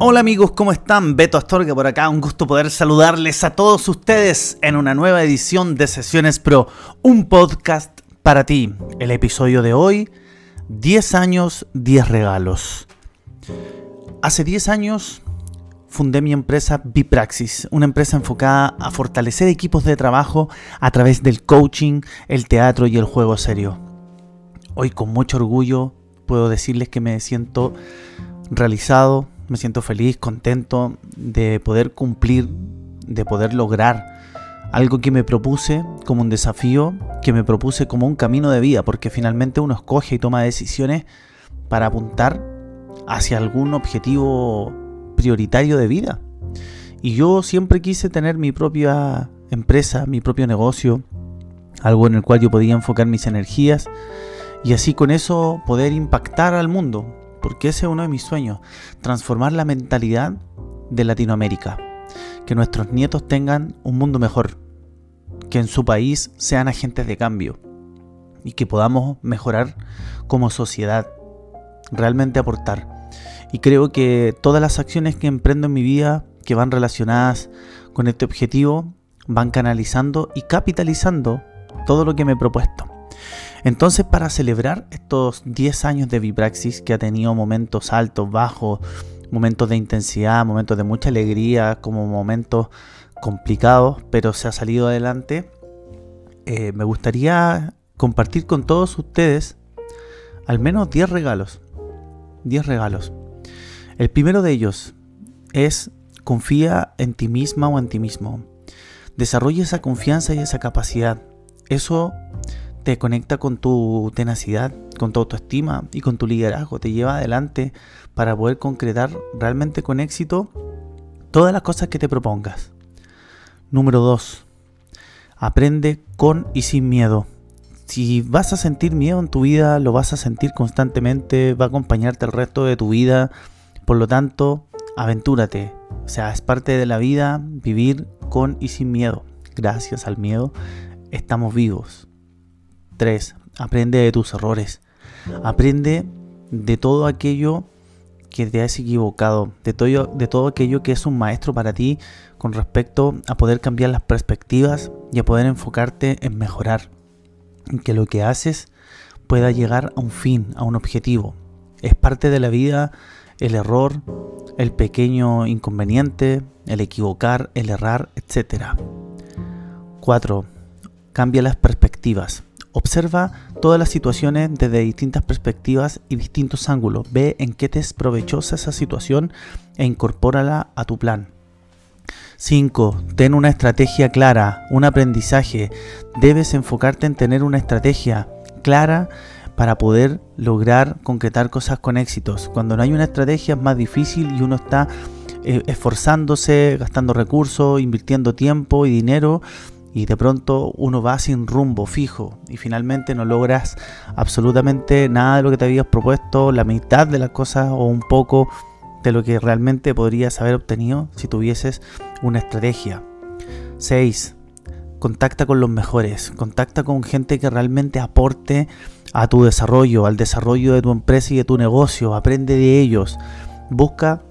Hola amigos, ¿cómo están? Beto Astorga por acá, un gusto poder saludarles a todos ustedes en una nueva edición de Sesiones Pro, un podcast para ti. El episodio de hoy, 10 años, 10 regalos. Hace 10 años fundé mi empresa Bipraxis, una empresa enfocada a fortalecer equipos de trabajo a través del coaching, el teatro y el juego serio. Hoy con mucho orgullo puedo decirles que me siento realizado, me siento feliz, contento de poder cumplir, de poder lograr algo que me propuse como un desafío, que me propuse como un camino de vida, porque finalmente uno escoge y toma decisiones para apuntar hacia algún objetivo prioritario de vida. Y yo siempre quise tener mi propia empresa, mi propio negocio, algo en el cual yo podía enfocar mis energías y así con eso poder impactar al mundo, porque ese es uno de mis sueños, transformar la mentalidad de Latinoamérica, que nuestros nietos tengan un mundo mejor, que en su país sean agentes de cambio. Y que podamos mejorar como sociedad, realmente aportar. Y creo que todas las acciones que emprendo en mi vida, que van relacionadas con este objetivo, van canalizando y capitalizando todo lo que me he propuesto. Entonces, para celebrar estos 10 años de Vibraxis, que ha tenido momentos altos, bajos, momentos de intensidad, momentos de mucha alegría, como momentos complicados, pero se ha salido adelante, eh, me gustaría compartir con todos ustedes al menos 10 regalos. 10 regalos. El primero de ellos es confía en ti misma o en ti mismo. Desarrolla esa confianza y esa capacidad. Eso te conecta con tu tenacidad, con tu autoestima y con tu liderazgo. Te lleva adelante para poder concretar realmente con éxito todas las cosas que te propongas. Número 2. Aprende con y sin miedo. Si vas a sentir miedo en tu vida, lo vas a sentir constantemente, va a acompañarte el resto de tu vida. Por lo tanto, aventúrate. O sea, es parte de la vida vivir con y sin miedo. Gracias al miedo estamos vivos. 3. Aprende de tus errores. Aprende de todo aquello que te has equivocado, de todo, de todo aquello que es un maestro para ti con respecto a poder cambiar las perspectivas y a poder enfocarte en mejorar. Que lo que haces pueda llegar a un fin, a un objetivo. Es parte de la vida el error, el pequeño inconveniente, el equivocar, el errar, etc. 4. Cambia las perspectivas. Observa todas las situaciones desde distintas perspectivas y distintos ángulos. Ve en qué te es provechosa esa situación e incorpórala a tu plan. 5. Ten una estrategia clara, un aprendizaje. Debes enfocarte en tener una estrategia clara para poder lograr concretar cosas con éxitos. Cuando no hay una estrategia es más difícil y uno está eh, esforzándose, gastando recursos, invirtiendo tiempo y dinero y de pronto uno va sin rumbo fijo y finalmente no logras absolutamente nada de lo que te habías propuesto, la mitad de las cosas o un poco de lo que realmente podrías haber obtenido si tuvieses una estrategia. 6. Contacta con los mejores, contacta con gente que realmente aporte a tu desarrollo, al desarrollo de tu empresa y de tu negocio, aprende de ellos. Busca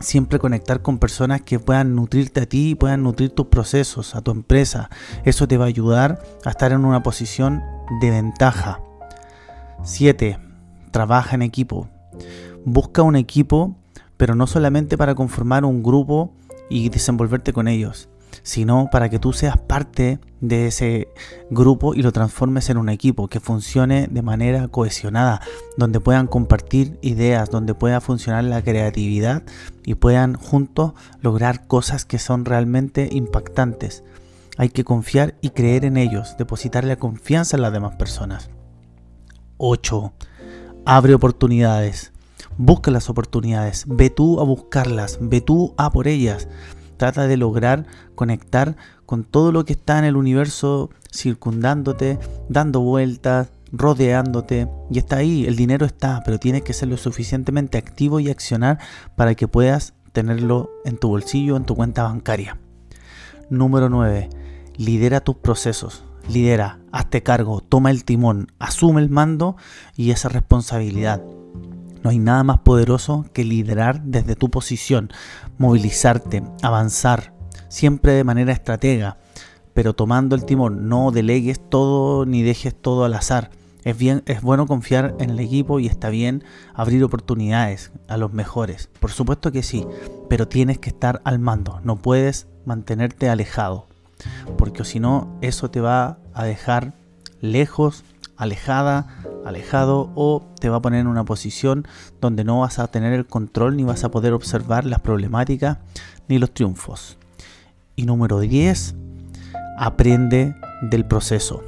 siempre conectar con personas que puedan nutrirte a ti y puedan nutrir tus procesos, a tu empresa. Eso te va a ayudar a estar en una posición de ventaja. 7. Trabaja en equipo. Busca un equipo, pero no solamente para conformar un grupo y desenvolverte con ellos, sino para que tú seas parte de ese grupo y lo transformes en un equipo que funcione de manera cohesionada, donde puedan compartir ideas, donde pueda funcionar la creatividad y puedan juntos lograr cosas que son realmente impactantes. Hay que confiar y creer en ellos, depositarle confianza en las demás personas. 8. Abre oportunidades. Busca las oportunidades, ve tú a buscarlas, ve tú a por ellas. Trata de lograr conectar con todo lo que está en el universo circundándote, dando vueltas, rodeándote y está ahí, el dinero está, pero tienes que ser lo suficientemente activo y accionar para que puedas tenerlo en tu bolsillo, en tu cuenta bancaria. Número 9. Lidera tus procesos. Lidera, hazte cargo, toma el timón, asume el mando y esa responsabilidad. No hay nada más poderoso que liderar desde tu posición, movilizarte, avanzar, siempre de manera estratega, pero tomando el timón. No delegues todo ni dejes todo al azar. Es, bien, es bueno confiar en el equipo y está bien abrir oportunidades a los mejores. Por supuesto que sí, pero tienes que estar al mando. No puedes mantenerte alejado, porque si no, eso te va a dejar lejos, alejada, alejado o te va a poner en una posición donde no vas a tener el control ni vas a poder observar las problemáticas ni los triunfos. Y número 10, aprende del proceso.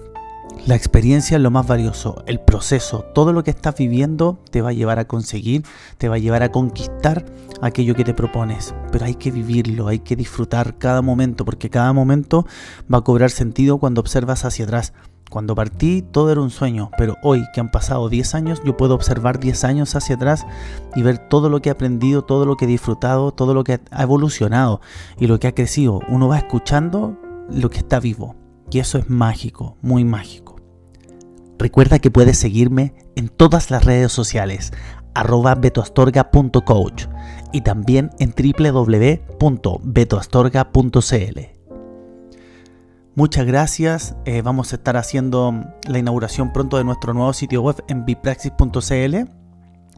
La experiencia es lo más valioso, el proceso, todo lo que estás viviendo te va a llevar a conseguir, te va a llevar a conquistar aquello que te propones, pero hay que vivirlo, hay que disfrutar cada momento, porque cada momento va a cobrar sentido cuando observas hacia atrás. Cuando partí todo era un sueño, pero hoy que han pasado 10 años, yo puedo observar 10 años hacia atrás y ver todo lo que he aprendido, todo lo que he disfrutado, todo lo que ha evolucionado y lo que ha crecido. Uno va escuchando lo que está vivo y eso es mágico, muy mágico. Recuerda que puedes seguirme en todas las redes sociales, arroba betoastorga.coach y también en www.betoastorga.cl. Muchas gracias. Eh, vamos a estar haciendo la inauguración pronto de nuestro nuevo sitio web en bipraxis.cl.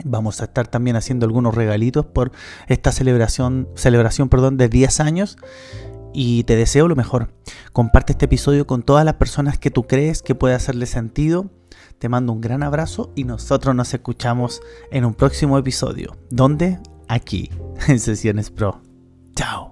Vamos a estar también haciendo algunos regalitos por esta celebración, celebración perdón, de 10 años y te deseo lo mejor. Comparte este episodio con todas las personas que tú crees que puede hacerle sentido. Te mando un gran abrazo y nosotros nos escuchamos en un próximo episodio. ¿Dónde? Aquí, en Sesiones Pro. Chao.